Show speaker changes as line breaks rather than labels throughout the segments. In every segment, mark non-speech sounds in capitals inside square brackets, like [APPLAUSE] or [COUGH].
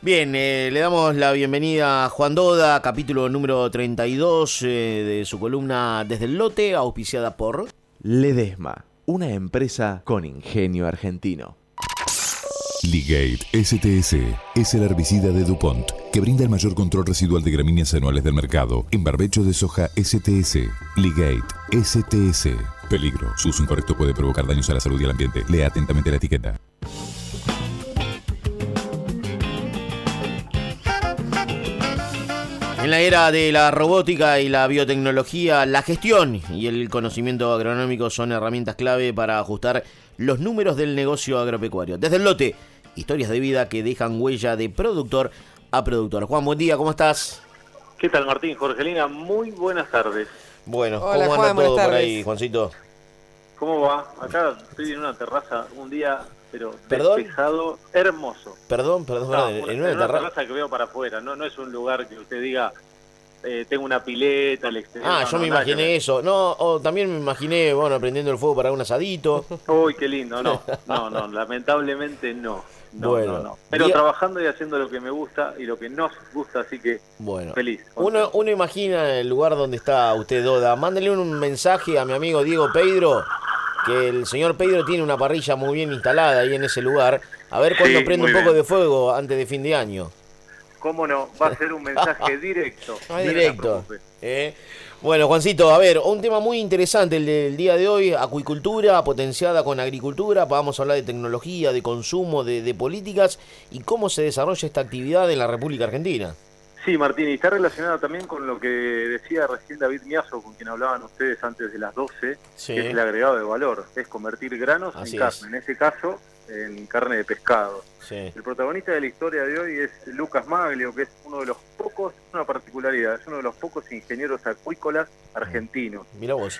Bien, eh, le damos la bienvenida a Juan Doda, capítulo número 32 eh, de su columna Desde el Lote, auspiciada por...
Ledesma, una empresa con ingenio argentino.
Ligate STS es el herbicida de DuPont que brinda el mayor control residual de gramíneas anuales del mercado en barbecho de soja STS. Ligate STS. Peligro. Su uso incorrecto puede provocar daños a la salud y al ambiente. Lea atentamente la etiqueta.
En la era de la robótica y la biotecnología, la gestión y el conocimiento agronómico son herramientas clave para ajustar los números del negocio agropecuario. Desde el lote, historias de vida que dejan huella de productor a productor. Juan, buen día, ¿cómo estás?
¿Qué tal, Martín? Jorgelina, muy buenas tardes.
Bueno,
Hola,
¿cómo
Juan,
anda todo por ahí, Juancito?
¿Cómo va? Acá estoy en una terraza, un día, pero
¿Perdón?
despejado, hermoso.
Perdón, perdón,
No,
en,
una-
en una
en una
terra-
terraza que veo para afuera, no, no es un lugar que usted diga, eh, tengo una pileta al exterior.
Ah,
no,
yo
no,
me imaginé eso. No, o también me imaginé, bueno, prendiendo el fuego para un asadito. [LAUGHS]
Uy, qué lindo, no, [LAUGHS] no, no, lamentablemente no. No,
Bueno,
no, no. Pero
día-
trabajando y haciendo lo que me gusta y lo que nos gusta, así que
Bueno,
feliz.
uno, uno imagina el lugar donde está usted, Doda. Mándele un mensaje a mi amigo Diego Pedro, que el señor Pedro tiene una parrilla muy bien instalada ahí en ese lugar. A ver cuándo
Sí,
prende un poco
bien.
de fuego antes de fin de año.
¿Cómo no? Va a ser un mensaje [LAUGHS] directo.
Directo. ¿eh? Bueno, Juancito, a ver, un tema muy interesante el del día de hoy, acuicultura potenciada con agricultura, vamos a hablar de tecnología, de consumo, de, de políticas y cómo se desarrolla esta actividad en la República Argentina.
Sí, Martín, y está relacionada también con lo que decía recién David Miazo, con quien hablaban ustedes antes de las 12,
Sí.
que es el agregado de valor, es convertir granos
Así
en
es.
carne, en ese caso en carne de pescado.
Sí.
El protagonista de la historia de hoy es Lucas Maglio, que es uno de los pocos, es una particularidad, es uno de los pocos ingenieros acuícolas argentinos.
Mira vos.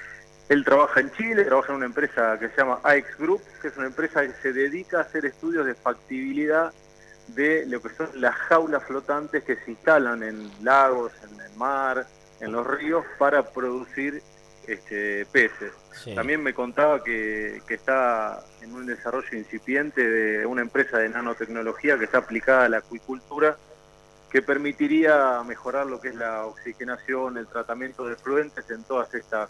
Él trabaja en Chile, trabaja en una empresa que se llama AX Group, que es una empresa que se dedica a hacer estudios de factibilidad de lo que son las jaulas flotantes que se instalan en lagos, en el mar, en los ríos para producir este, peces.
Sí.
También me contaba que, que está en un desarrollo incipiente de una empresa de nanotecnología que está aplicada a la acuicultura, que permitiría mejorar lo que es la oxigenación, el tratamiento de fluentes en todas estas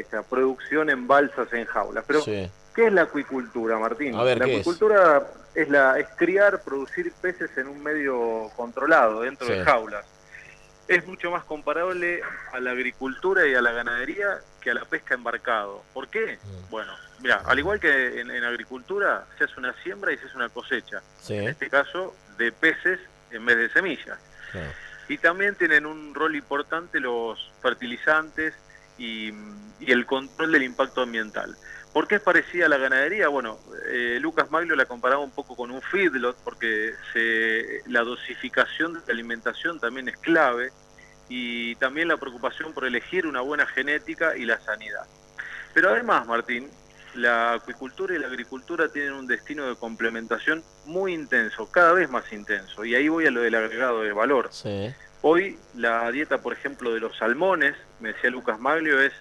esta producción en balsas en jaulas. Pero,
Sí.
¿Qué es la acuicultura, Martín?
A ver,
la acuicultura es? la es criar, producir peces en un medio controlado, dentro
Sí.
de jaulas. Es mucho más comparable a la agricultura y a la ganadería que a la pesca embarcado. ¿Por qué?
Mm.
Bueno, mira, al igual que en, en agricultura, se hace una siembra y se hace una cosecha.
Sí.
En este caso, de peces en vez de semillas. Y también tienen un rol importante los fertilizantes y, y el control del impacto ambiental. ¿Por qué es parecida a la ganadería? Bueno, eh, Lucas Maglio la comparaba un poco con un feedlot porque se, la dosificación de la alimentación también es clave y también la preocupación por elegir una buena genética y la sanidad. Pero además, Martín, la acuicultura y la agricultura tienen un destino de complementación muy intenso, cada vez más intenso. Y ahí voy a lo del agregado de valor.
Sí.
Hoy la dieta, por ejemplo, de los salmones, me decía Lucas Maglio, es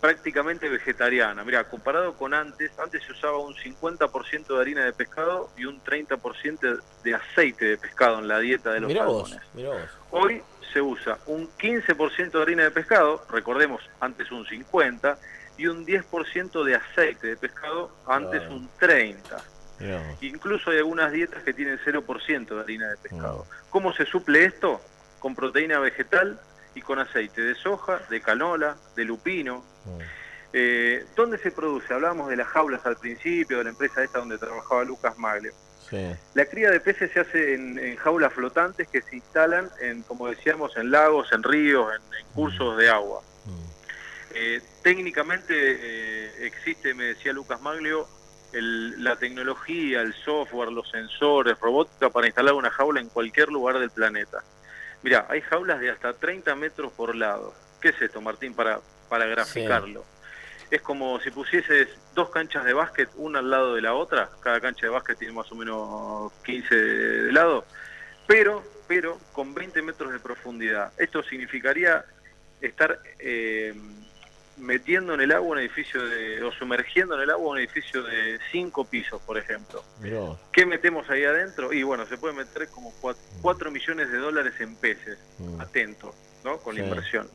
prácticamente vegetariana. Mira, comparado con antes, antes se usaba un 50% de harina de pescado y un 30% de aceite de pescado en la dieta de los
vos,
salmones.
mira vos.
Hoy se usa un 15% de harina de pescado, recordemos, antes un 50%, y un 10% de aceite de pescado, antes un 30%.
Mirá vos.
Incluso hay algunas dietas que tienen 0% de harina de pescado. ¿Cómo se suple esto? Con proteína vegetal y con aceite de soja, de canola, de lupino.
Mm.
Eh, ¿Dónde se produce? Hablábamos de las jaulas al principio, de la empresa esta donde trabajaba Lucas Maglio.
Sí.
La cría de peces se hace en, en jaulas flotantes que se instalan, en, como decíamos, en lagos, en ríos, en, en cursos de agua.
Mm.
Eh, técnicamente eh, existe, me decía Lucas Maglio, el- la tecnología, el software, los sensores, robótica para instalar una jaula en cualquier lugar del planeta. Mira, hay jaulas de hasta 30 metros por lado. ¿Qué es esto, Martín, para, para graficarlo? Es como si pusieses dos canchas de básquet, una al lado de la otra. Cada cancha de básquet tiene más o menos 15 de, de lado. Pero, pero con 20 metros de profundidad. Esto significaría estar eh, metiendo en el agua un edificio de, o sumergiendo en el agua un edificio de cinco pisos, por ejemplo. ¿Qué metemos ahí adentro? Y bueno, se puede meter como cuatro, millones de dólares en peces, mm. atento, ¿no? Con la inversión.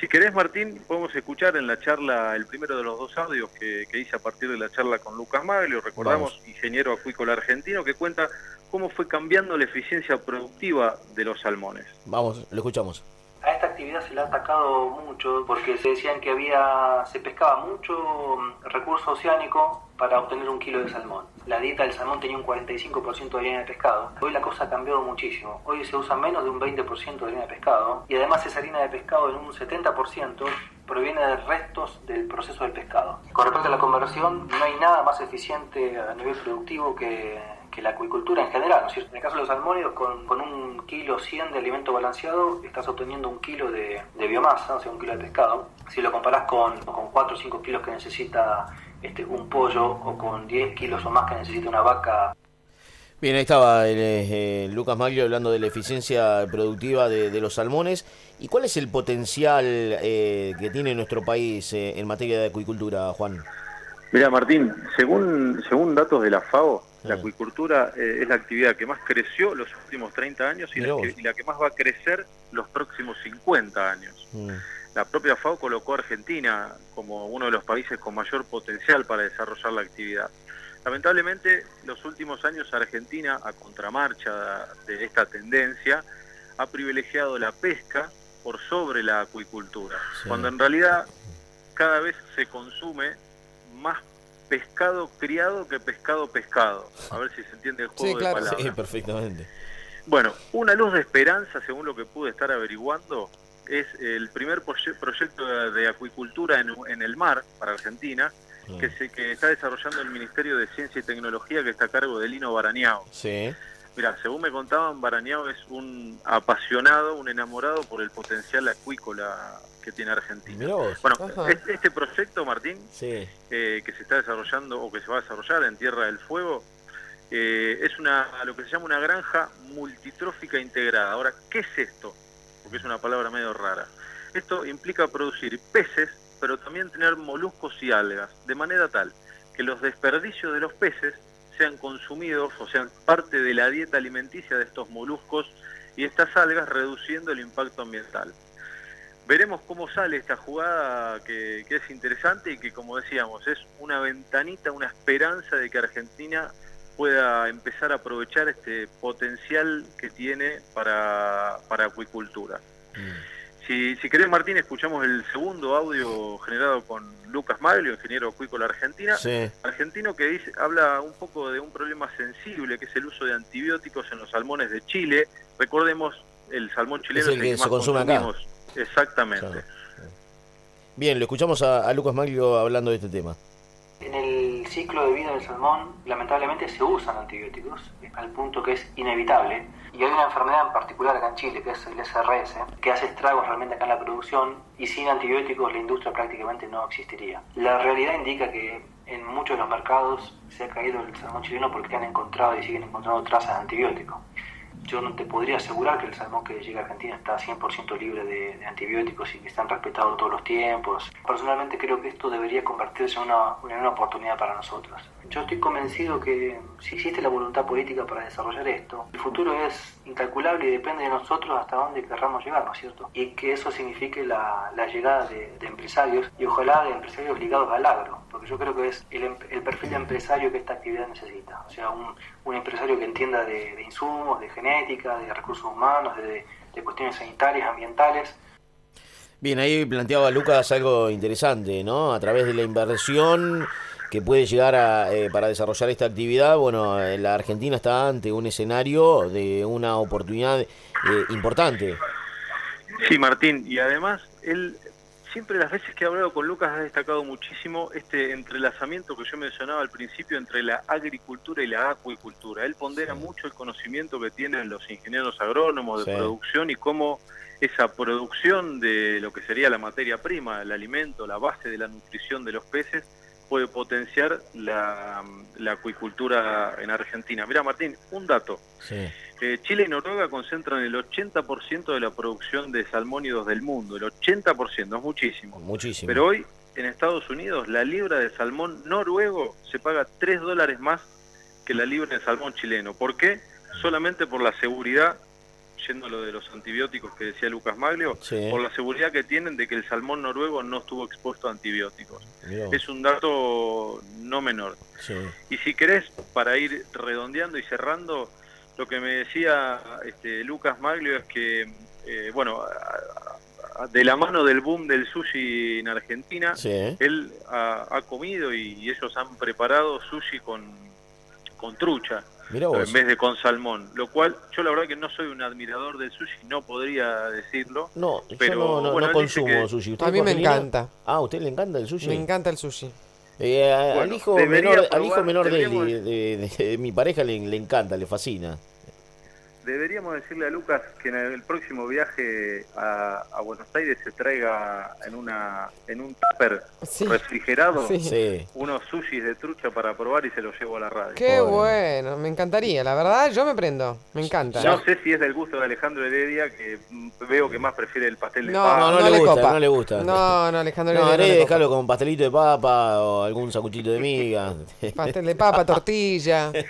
Si querés, Martín, podemos escuchar en la charla el primero de los dos audios que, hice a partir de la charla con Lucas Maglio, recordamos, ingeniero acuícola argentino, que cuenta cómo fue cambiando la eficiencia productiva de los salmones.
Vamos, lo escuchamos.
A esta actividad se le ha atacado mucho porque se decían que había se pescaba mucho mm, recurso oceánico para obtener un kilo de salmón. La dieta del salmón tenía un 45% de harina de pescado. Hoy la cosa ha cambiado muchísimo. Hoy se usa menos de un 20% de harina de pescado y además esa harina de pescado en un 70% proviene de restos del proceso del pescado. Con respecto a la conversión, no hay nada más eficiente a nivel productivo que que la acuicultura en general. En el caso de los salmónidos, con, con, un kilo 100 de alimento balanceado, estás obteniendo un kilo de, biomasa, o sea, un kilo de pescado. Si lo comparás con, con 4 o 5 kilos que necesita este, un pollo o con 10 kilos o más que necesita una vaca.
Bien, ahí estaba eh, Lucas Maglio hablando de la eficiencia productiva de, los salmones. ¿Y cuál es el potencial eh, que tiene nuestro país eh, en materia de acuicultura, Juan?
Mira, Martín, según, según datos de la FAO, la acuicultura eh, es la actividad que más creció los últimos 30 años y la, que, más va a crecer los próximos 50 años. Mm. La propia FAO colocó a Argentina como uno de los países con mayor potencial para desarrollar la actividad. Lamentablemente, los últimos años Argentina, a contramarcha de esta tendencia, ha privilegiado la pesca por sobre la acuicultura, cuando en realidad cada vez se consume más pescado criado que pescado pescado. A ver si se entiende el juego de palabras. Sí,
perfectamente.
Bueno, una luz de esperanza, según lo que pude estar averiguando, es el primer proyecto de acuicultura en, el mar para Argentina, que, se, que está desarrollando el Ministerio de Ciencia y Tecnología, que está a cargo de Lino Barañao.
Sí.
Mira, según me contaban, Barañao es un apasionado, un enamorado por el potencial acuícola que tiene Argentina. Bueno, este, proyecto, Martín, eh, que se está desarrollando o que se va a desarrollar en Tierra del Fuego, eh, es una lo que se llama una granja multitrófica integrada. Ahora, ¿qué es esto? Porque es una palabra medio rara. Esto implica producir peces, pero también tener moluscos y algas, de manera tal que los desperdicios de los peces sean consumidos o sean parte de la dieta alimenticia de estos moluscos y estas algas, reduciendo el impacto ambiental. Veremos cómo sale esta jugada que, es interesante y que, como decíamos, es una ventanita, una esperanza de que Argentina pueda empezar a aprovechar este potencial que tiene para, para acuicultura. Mm. Si, si querés, Martín, escuchamos el segundo audio generado con Lucas Maglio, ingeniero acuícola argentina, argentino que dice, habla un poco de un problema sensible, que es el uso de antibióticos en los salmones de Chile. Recordemos, el salmón chileno
es el, que, se consume acá.
Exactamente.
Bien, lo escuchamos a, Lucas Maglio hablando de este tema.
En el ciclo de vida del salmón, lamentablemente se usan antibióticos, al punto que es inevitable. Y hay una enfermedad en particular acá en Chile, que es el SRS, que hace estragos realmente acá en la producción, y sin antibióticos la industria prácticamente no existiría. La realidad indica que en muchos de los mercados se ha caído el salmón chileno porque han encontrado y siguen encontrando trazas de antibióticos yo no te podría asegurar que el salmón que llega a Argentina está 100% libre de, antibióticos y que están respetados todos los tiempos. Personalmente creo que esto debería convertirse en una, en una oportunidad para nosotros. Yo estoy convencido que si existe la voluntad política para desarrollar esto, el futuro es incalculable y depende de nosotros hasta dónde querramos llegar, ¿no es cierto? Y que eso signifique la, la llegada de, empresarios y ojalá de empresarios ligados al agro, porque yo creo que es el, el perfil de empresario que esta actividad necesita. O sea, un, empresario que entienda de, insumos, de genética, de recursos humanos, de cuestiones sanitarias, ambientales.
Bien, ahí planteaba Lucas algo interesante, ¿no? A través de la inversión que puede llegar a, eh, para desarrollar esta actividad, bueno, eh, la Argentina está ante un escenario de una oportunidad eh, importante.
Sí, Martín, y además él siempre las veces que he hablado con Lucas ha destacado muchísimo este entrelazamiento que yo mencionaba al principio entre la agricultura y la acuicultura. Él pondera mucho el conocimiento que tienen los ingenieros agrónomos de producción y cómo esa producción de lo que sería la materia prima, el alimento, la base de la nutrición de los peces, puede potenciar la, acuicultura en Argentina. Mira, Martín, un dato. Eh, Chile y Noruega concentran el 80% de la producción de salmónidos del mundo, el 80%, es muchísimo.
Muchísimo.
Pero hoy en Estados Unidos la libra de salmón noruego se paga 3 dólares más que la libra de salmón chileno. ¿Por qué? Solamente por la seguridad, yendo a lo de los antibióticos que decía Lucas Maglio,
Sí.
por la seguridad que tienen de que el salmón noruego no estuvo expuesto a antibióticos.
Mirá.
Es un dato no menor.
Sí.
Y si querés, para ir redondeando y cerrando, lo que me decía este, Lucas Maglio es que, eh, bueno, de la mano del boom del sushi en Argentina,
Sí.
él ha, ha comido y ellos han preparado sushi con, con trucha en vez de con salmón, lo cual yo la verdad que no soy un admirador del sushi, no podría decirlo.
No,
Pero,
yo no, no-
bueno,
no consumo
que-
sushi. ¿Usted,
A mí me encanta.
Ah, ¿a usted le encanta el sushi?
Me encanta el sushi.
Eh, al hijo menor, al hijo menor de, él,
deberíamos-
de, de- de- de mi pareja le, le encanta, le fascina.
Deberíamos decirle a Lucas que en el próximo viaje a, a Buenos Aires se traiga en una en un tupper
Sí.
refrigerado
Sí.
Unos sushis de trucha para probar y se los llevo a la radio.
Qué bueno, me encantaría. La verdad, yo me prendo. Me encanta.
No sé si es del gusto de Alejandro Heredia, que veo que más prefiere el pastel de
No,
papa.
No, no,
no
le
le
gusta,
copa.
no le gusta.
No, no, Alejandro.
No,
Heredia no
dejarlo
copa.
con pastelito de papa o algún sacuchito de miga.
Pastel de papa, tortilla. [LAUGHS]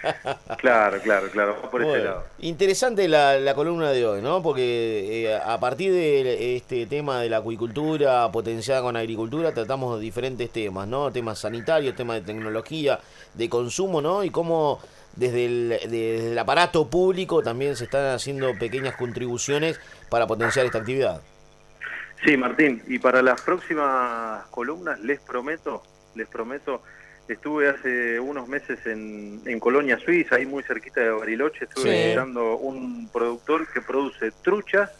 Claro, claro, claro, va por ese
Bueno,
lado.
interesante la, la columna de hoy, ¿no? Porque eh, a partir de este tema de la acuicultura potenciada con agricultura, tratamos diferentes temas, ¿no? Temas sanitarios, temas de tecnología, de consumo, ¿no? Y cómo desde el, desde el aparato público también se están haciendo pequeñas contribuciones para potenciar esta actividad.
Sí, Martín, y para las próximas columnas les prometo, les prometo, estuve hace unos meses en, en Colonia Suiza, ahí muy cerquita de Bariloche, estuve
Sí.
visitando un productor que produce truchas.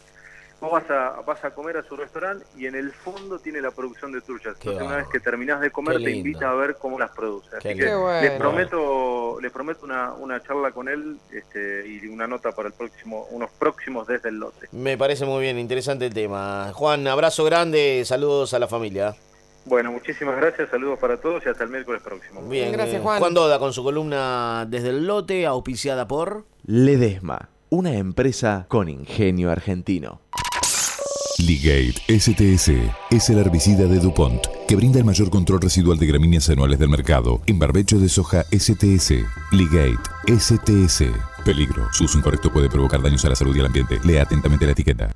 Vos vas a, vas a comer a su restaurante y en el fondo tiene la producción de truchas.
Qué
Entonces una vez que terminás de comer te invita a ver cómo las produce. Así que
bueno.
les prometo, les prometo una, una charla con él este, y una nota para el próximo, unos próximos desde el lote.
Me parece muy bien, interesante el tema. Juan, abrazo grande, saludos a la familia.
Bueno, muchísimas gracias, saludos para todos y hasta el miércoles próximo.
Bien,
Gracias, Juan.
Juan Doda con su columna desde el lote, auspiciada por...
Ledesma, una empresa con ingenio argentino.
Ligate STS es el herbicida de DuPont que brinda el mayor control residual de gramíneas anuales del mercado en barbecho de soja STS. Ligate STS. Peligro. Su uso incorrecto puede provocar daños a la salud y al ambiente. Lea atentamente la etiqueta.